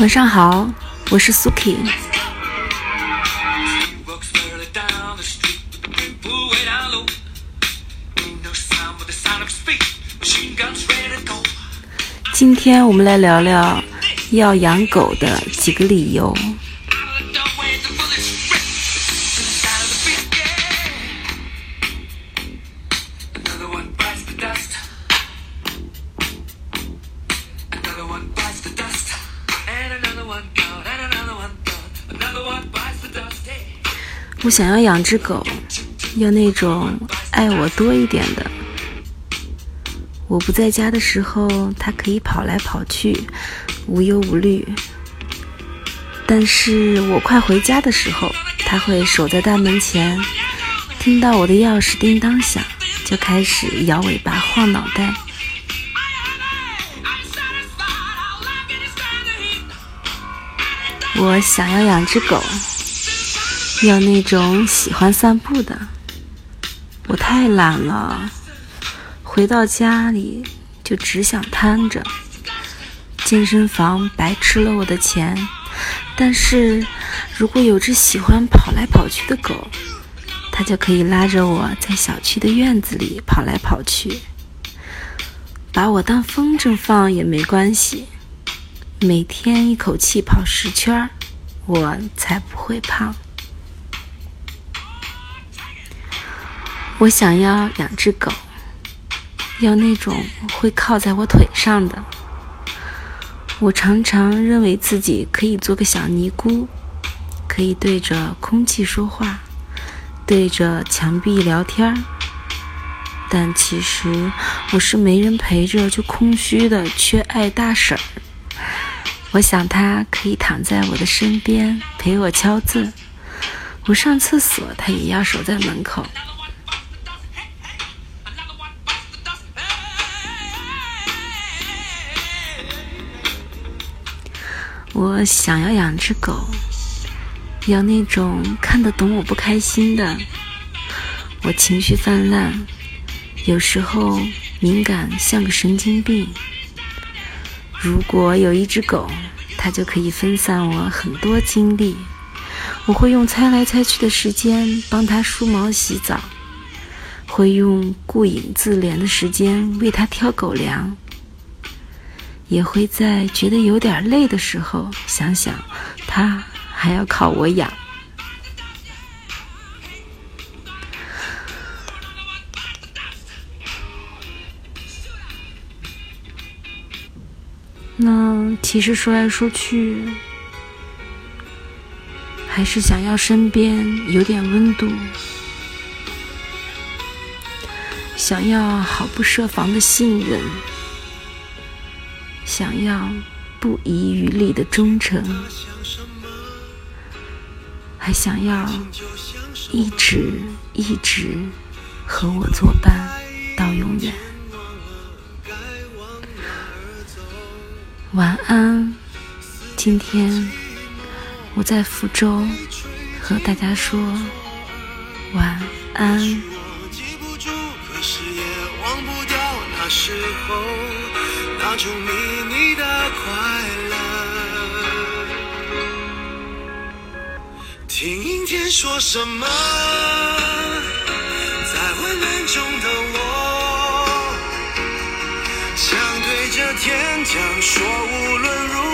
晚上好，我是 Suki。今天我们来聊聊要养狗的几个理由。我想要养只狗，要那种爱我多一点的。我不在家的时候，它可以跑来跑去，无忧无虑；但是我快回家的时候，它会守在大门前，听到我的钥匙叮当响，就开始摇尾巴、晃脑袋。我想要养只狗。要那种喜欢散步的，我太懒了，回到家里就只想瘫着。健身房白吃了我的钱，但是如果有只喜欢跑来跑去的狗，它就可以拉着我在小区的院子里跑来跑去，把我当风筝放也没关系。每天一口气跑十圈，我才不会胖。我想要养只狗，要那种会靠在我腿上的。我常常认为自己可以做个小尼姑，可以对着空气说话，对着墙壁聊天儿。但其实我是没人陪着就空虚的缺爱大婶儿。我想它可以躺在我的身边陪我敲字，我上厕所它也要守在门口。我想要养只狗，养那种看得懂我不开心的。我情绪泛滥，有时候敏感像个神经病。如果有一只狗，它就可以分散我很多精力。我会用猜来猜去的时间帮它梳毛洗澡，会用顾影自怜的时间为它挑狗粮。也会在觉得有点累的时候，想想他还要靠我养。那其实说来说去，还是想要身边有点温度，想要毫不设防的信任。想要不遗余力的忠诚，还想要一直一直和我作伴到永远。晚安，今天我在福州和大家说晚安。时候那种秘密的快乐，听阴天说什么，在温暖中的我，想对着天讲说无论如何。